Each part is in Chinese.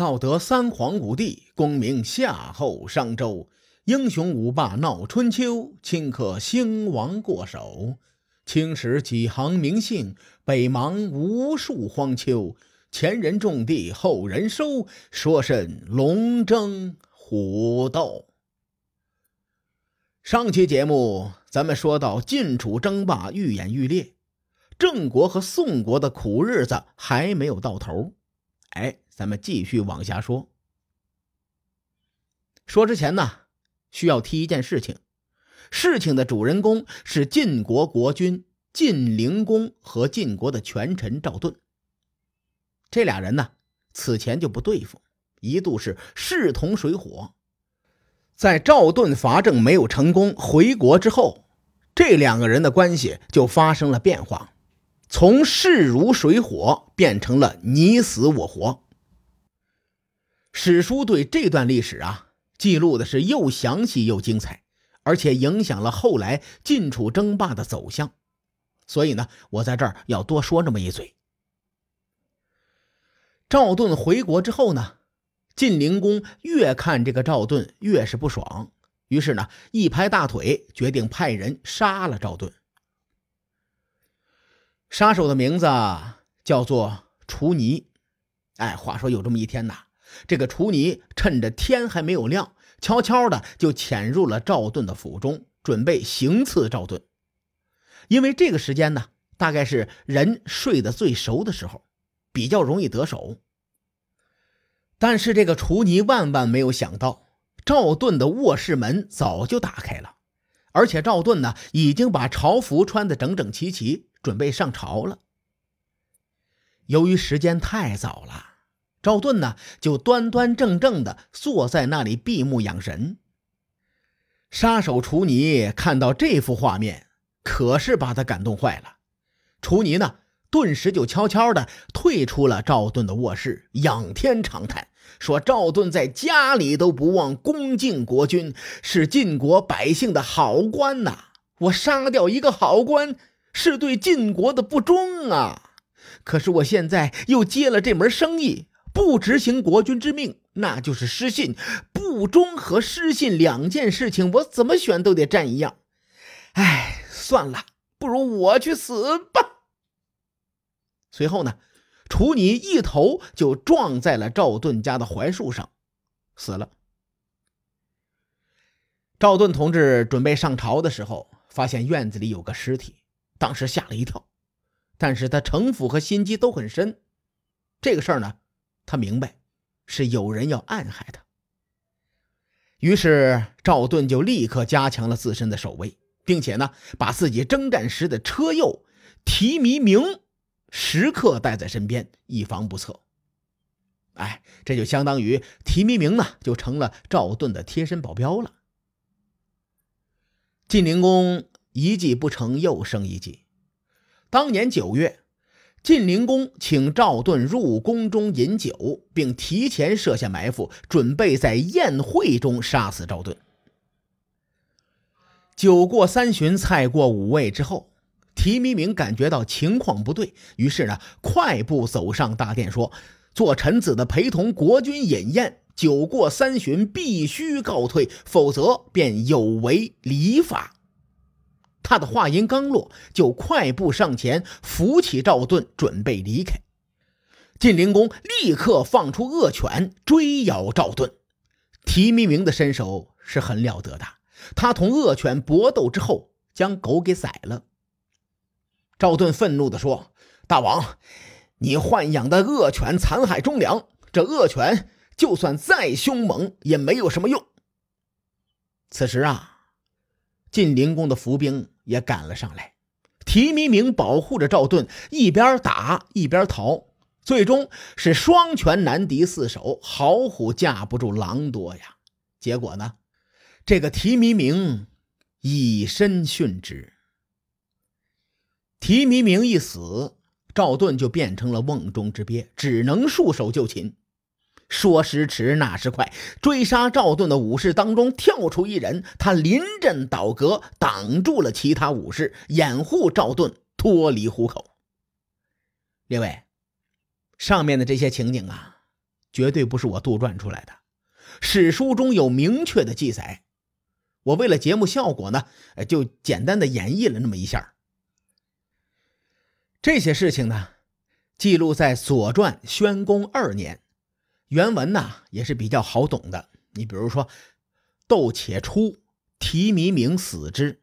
道德三皇五帝，功名夏后商周。英雄五霸闹春秋，顷刻兴亡过手。青史几行名姓，北邙无数荒丘。前人种地，后人收，说甚龙争虎斗？上期节目咱们说到晋楚争霸愈演愈烈，郑国和宋国的苦日子还没有到头。哎，咱们继续往下说。说之前呢。需要提一件事情，事情的主人公是晋国国君晋灵公和晋国的权臣赵盾。这俩人呢，此前就不对付，一度是势同水火。在赵盾伐郑没有成功回国之后，这两个人的关系就发生了变化，从势如水火变成了你死我活。史书对这段历史啊。记录的是又详细又精彩，而且影响了后来晋楚争霸的走向，所以呢，我在这儿要多说那么一嘴。赵盾回国之后呢，晋灵公越看这个赵盾越是不爽，于是呢，一拍大腿，决定派人杀了赵盾。杀手的名字叫做楚尼。哎，话说有这么一天呐。这个厨尼趁着天还没有亮，悄悄的就潜入了赵盾的府中，准备行刺赵盾。因为这个时间呢，大概是人睡得最熟的时候，比较容易得手。但是这个厨尼万万没有想到，赵盾的卧室门早就打开了，而且赵盾呢已经把朝服穿得整整齐齐，准备上朝了。由于时间太早了。赵盾呢，就端端正正的坐在那里闭目养神。杀手楚尼看到这幅画面，可是把他感动坏了。楚尼呢，顿时就悄悄的退出了赵盾的卧室，仰天长叹说：“赵盾在家里都不忘恭敬国君，是晋国百姓的好官呐！我杀掉一个好官，是对晋国的不忠啊！可是我现在又接了这门生意。”不执行国君之命，那就是失信；不忠和失信两件事情，我怎么选都得占一样。哎，算了，不如我去死吧。随后呢，楚女一头就撞在了赵盾家的槐树上，死了。赵盾同志准备上朝的时候，发现院子里有个尸体，当时吓了一跳，但是他城府和心机都很深，这个事儿呢。他明白，是有人要暗害他。于是赵盾就立刻加强了自身的守卫，并且呢，把自己征战时的车右提弥明时刻带在身边，以防不测。哎，这就相当于提弥明呢，就成了赵盾的贴身保镖了。晋灵公一计不成，又生一计。当年九月。晋灵公请赵盾入宫中饮酒，并提前设下埋伏，准备在宴会中杀死赵盾。酒过三巡，菜过五味之后，提弥明感觉到情况不对，于是呢，快步走上大殿，说：“做臣子的陪同国君饮宴，酒过三巡必须告退，否则便有违礼法。”他的话音刚落，就快步上前扶起赵盾，准备离开。晋灵公立刻放出恶犬追咬赵盾。提弥明的身手是很了得的，他同恶犬搏斗之后，将狗给宰了。赵盾愤怒地说：“大王，你豢养的恶犬残害忠良，这恶犬就算再凶猛，也没有什么用。”此时啊。晋灵公的伏兵也赶了上来，提弥明保护着赵盾，一边打一边逃，最终是双拳难敌四手，好虎架不住狼多呀。结果呢，这个提弥明以身殉职。提弥明一死，赵盾就变成了瓮中之鳖，只能束手就擒。说时迟，那时快，追杀赵盾的武士当中跳出一人，他临阵倒戈，挡住了其他武士，掩护赵盾脱离虎口。列位，上面的这些情景啊，绝对不是我杜撰出来的，史书中有明确的记载。我为了节目效果呢，就简单的演绎了那么一下。这些事情呢，记录在《左传》宣公二年，原文呢也是比较好懂的。你比如说，斗且出，提弥明死之。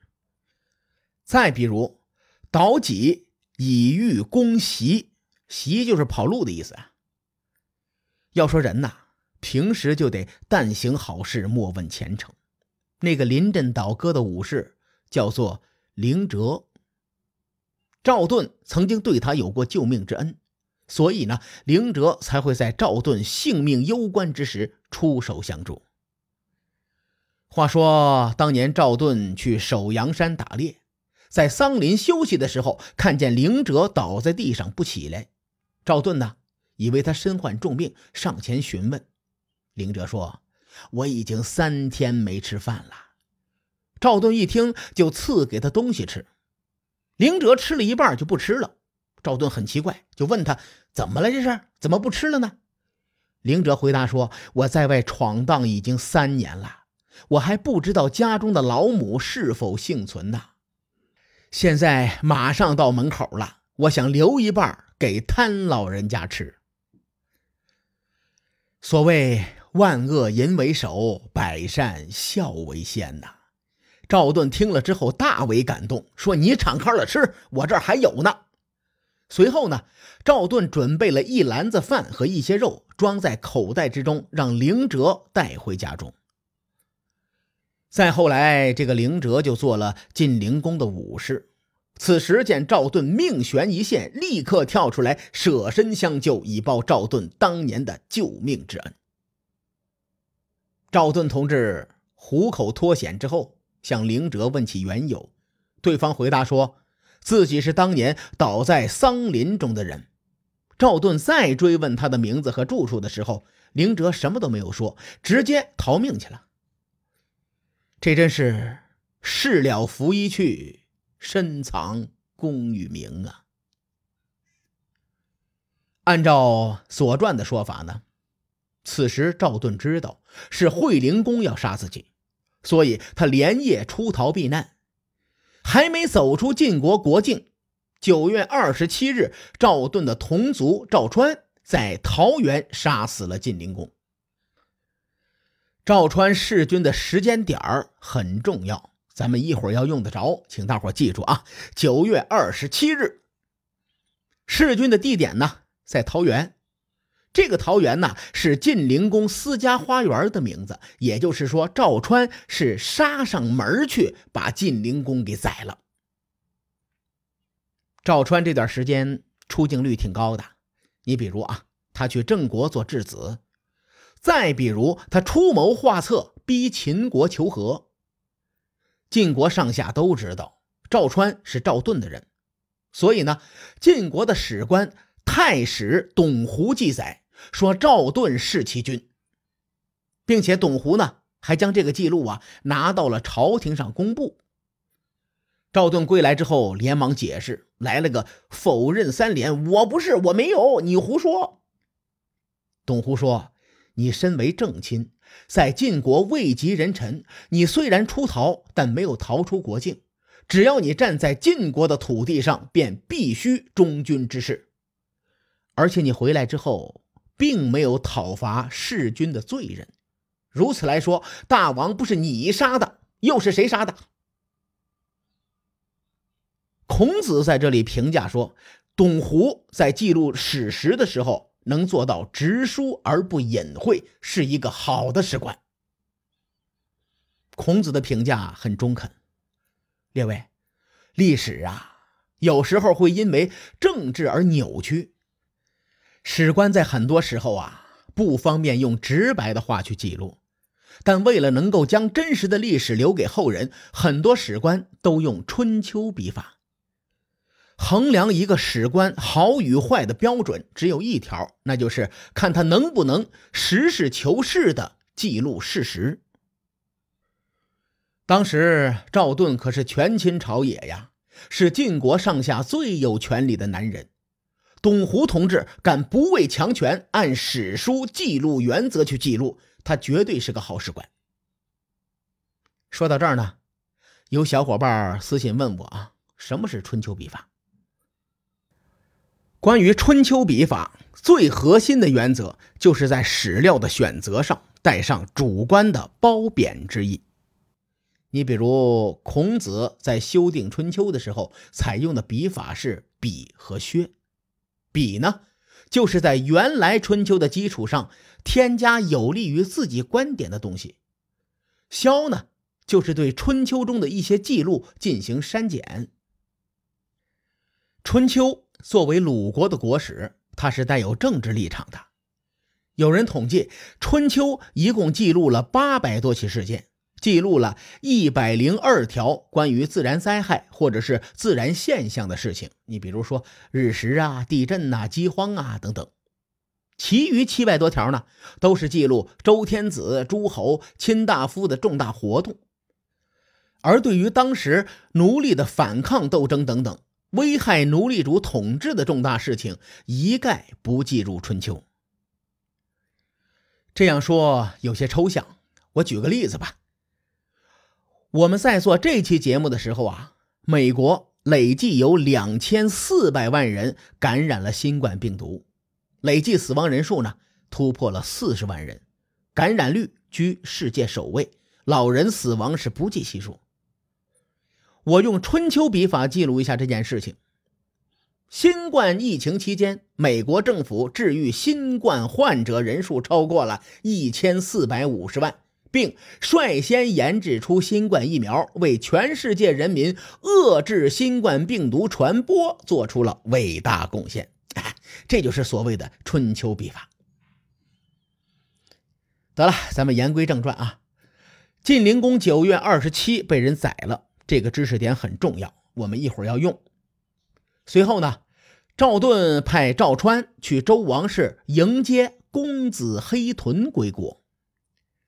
再比如，导己以欲攻袭，袭就是跑路的意思啊。要说人呐，平时就得但行好事，莫问前程。那个临阵倒戈的武士叫做凌哲，赵盾曾经对他有过救命之恩，所以呢，凌哲才会在赵盾性命攸关之时出手相助。话说当年赵盾去守阳山打猎，在桑林休息的时候，看见凌哲倒在地上不起来，赵盾呢以为他身患重病，上前询问，凌哲说。我已经三天没吃饭了。赵盾一听，就赐给他东西吃。灵哲吃了一半就不吃了。赵盾很奇怪，就问他怎么了？这是怎么不吃了呢？灵哲回答说：“我在外闯荡已经三年了，我还不知道家中的老母是否幸存呢。现在马上到门口了，我想留一半给贪老人家吃。所谓。”万恶淫为首，百善孝为先呐！赵盾听了之后大为感动，说：“你敞开了吃，我这儿还有呢。”随后呢，赵盾准备了一篮子饭和一些肉，装在口袋之中，让灵哲带回家中。再后来，这个灵哲就做了晋灵公的武士。此时见赵盾命悬一线，立刻跳出来舍身相救，以报赵盾当年的救命之恩。赵盾同志虎口脱险之后，向灵哲问起缘由，对方回答说自己是当年倒在桑林中的人。赵盾再追问他的名字和住处的时候，灵哲什么都没有说，直接逃命去了。这真是事了拂衣去，深藏功与名啊！按照《左传》的说法呢？此时赵盾知道是惠灵公要杀自己，所以他连夜出逃避难。还没走出晋国国境，九月二十七日，赵盾的同族赵川在桃园杀死了晋灵公。赵川弑君的时间点儿很重要，咱们一会儿要用得着，请大伙记住啊！九月二十七日，弑君的地点呢，在桃园。这个桃园呢，是晋灵公私家花园的名字，也就是说，赵川是杀上门去把晋灵公给宰了。赵川这段时间出镜率挺高的，你比如啊，他去郑国做质子，再比如他出谋划策逼秦国求和。晋国上下都知道赵川是赵盾的人，所以呢，晋国的史官太史董狐记载。说赵盾是其君，并且董狐呢还将这个记录啊拿到了朝廷上公布。赵盾归来之后，连忙解释，来了个否认三连：“我不是，我没有，你胡说。”董狐说：“你身为正亲，在晋国位极人臣，你虽然出逃，但没有逃出国境。只要你站在晋国的土地上，便必须忠君之事。而且你回来之后。”并没有讨伐弑君的罪人，如此来说，大王不是你杀的，又是谁杀的？孔子在这里评价说，董狐在记录史实的时候能做到直书而不隐晦，是一个好的史官。孔子的评价很中肯。列位，历史啊，有时候会因为政治而扭曲。史官在很多时候啊不方便用直白的话去记录，但为了能够将真实的历史留给后人，很多史官都用春秋笔法。衡量一个史官好与坏的标准只有一条，那就是看他能不能实事求是的记录事实。当时赵盾可是权倾朝野呀，是晋国上下最有权力的男人。董狐同志敢不畏强权，按史书记录原则去记录，他绝对是个好史官。说到这儿呢，有小伙伴私信问我啊，什么是春秋笔法？关于春秋笔法，最核心的原则就是在史料的选择上带上主观的褒贬之意。你比如孔子在修订春秋的时候，采用的笔法是笔和削。比呢，就是在原来春秋的基础上添加有利于自己观点的东西；削呢，就是对春秋中的一些记录进行删减。春秋作为鲁国的国史，它是带有政治立场的。有人统计，春秋一共记录了八百多起事件。记录了一百零二条关于自然灾害或者是自然现象的事情，你比如说日食啊、地震呐、饥荒啊等等。其余七百多条呢，都是记录周天子、诸侯、卿大夫的重大活动。而对于当时奴隶的反抗斗争等等危害奴隶主统治的重大事情，一概不计入春秋。这样说有些抽象，我举个例子吧。我们在做这期节目的时候啊，美国累计有两千四百万人感染了新冠病毒，累计死亡人数呢突破了四十万人，感染率居世界首位，老人死亡是不计其数。我用春秋笔法记录一下这件事情：新冠疫情期间，美国政府治愈新冠患者人数超过了一千四百五十万。并率先研制出新冠疫苗，为全世界人民遏制新冠病毒传播做出了伟大贡献。这就是所谓的春秋笔法。得了，咱们言归正传啊。晋灵公九月二十七被人宰了，这个知识点很重要，我们一会儿要用。随后呢，赵盾派赵川去周王室迎接公子黑豚归国。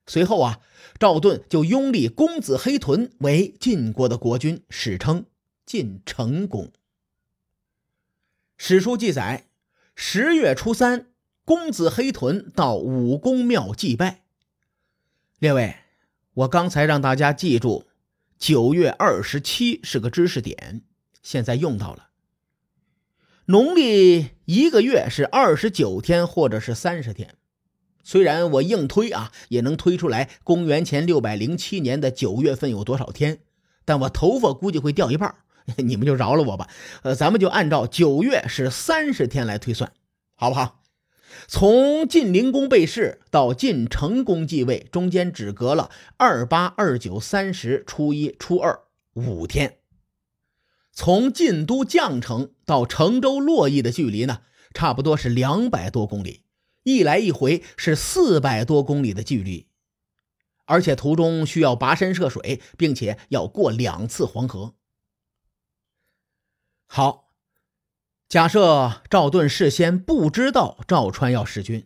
随后啊，赵盾就拥立公子黑豚为晋国的国君，史称晋成公。史书记载，十月初三，公子黑豚到武公庙祭拜。列位，我刚才让大家记住，九月二十七是个知识点，现在用到了。农历一个月是二十九天或者是三十天。虽然我硬推啊，也能推出来公元前六百零七年的九月份有多少天，但我头发估计会掉一半，你们就饶了我吧。呃，咱们就按照九月是三十天来推算，好不好？从晋灵公被弑到晋成公继位，中间只隔了二八、二九、三十、初一、初二五天。从晋都绛城到成州洛邑的距离呢，差不多是两百多公里。一来一回是四百多公里的距离，而且途中需要跋山涉水，并且要过两次黄河。好，假设赵盾事先不知道赵川要弑君，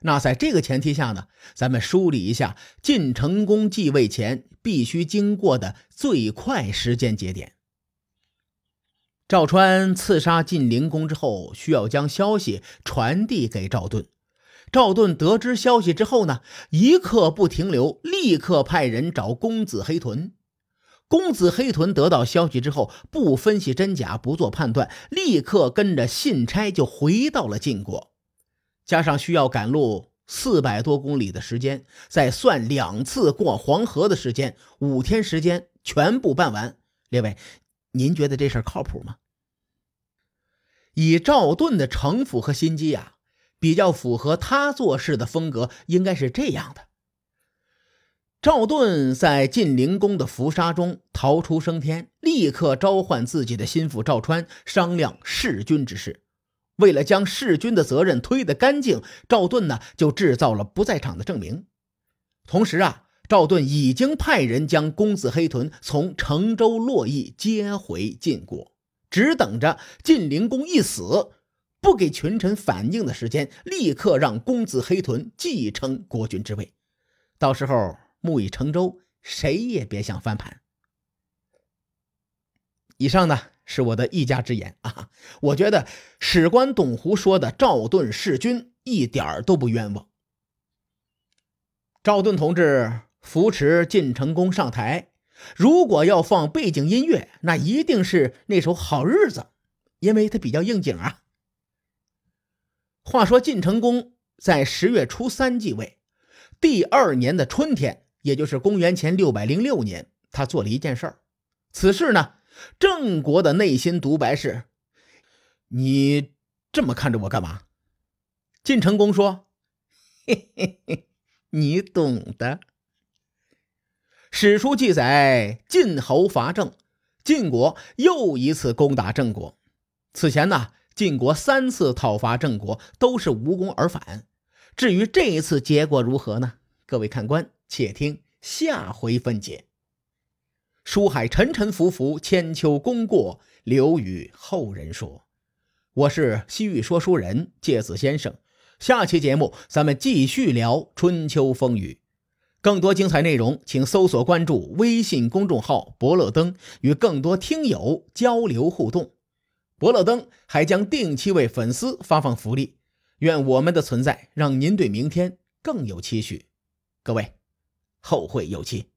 那在这个前提下呢，咱们梳理一下晋成公继位前必须经过的最快时间节点。赵川刺杀晋灵公之后，需要将消息传递给赵盾。赵盾得知消息之后呢，一刻不停留，立刻派人找公子黑豚。公子黑豚得到消息之后，不分析真假，不做判断，立刻跟着信差就回到了晋国。加上需要赶路四百多公里的时间，再算两次过黄河的时间，五天时间全部办完。列位，您觉得这事靠谱吗？以赵盾的城府和心机呀。比较符合他做事的风格，应该是这样的：赵盾在晋灵公的伏杀中逃出升天，立刻召唤自己的心腹赵川商量弑君之事。为了将弑君的责任推得干净，赵盾呢就制造了不在场的证明。同时啊，赵盾已经派人将公子黑豚从成州洛邑接回晋国，只等着晋灵公一死。不给群臣反应的时间，立刻让公子黑豚继承国君之位。到时候木已成舟，谁也别想翻盘。以上呢是我的一家之言啊，我觉得史官董狐说的赵盾弑君一点都不冤枉。赵盾同志扶持晋成功上台，如果要放背景音乐，那一定是那首《好日子》，因为它比较应景啊。话说晋成公在十月初三继位，第二年的春天，也就是公元前六百零六年，他做了一件事儿。此事呢，郑国的内心独白是：“你这么看着我干嘛？”晋成公说：“嘿嘿嘿。”你懂的。史书记载，晋侯伐郑，晋国又一次攻打郑国。此前呢，晋国三次讨伐郑国都是无功而返。至于这一次结果如何呢？各位看官，且听下回分解。书海沉沉浮浮，千秋功过留与后人说。我是西域说书人介子先生。下期节目咱们继续聊春秋风雨，更多精彩内容，请搜索关注微信公众号“伯乐灯”，与更多听友交流互动。伯乐灯还将定期为粉丝发放福利，愿我们的存在让您对明天更有期许。各位，后会有期。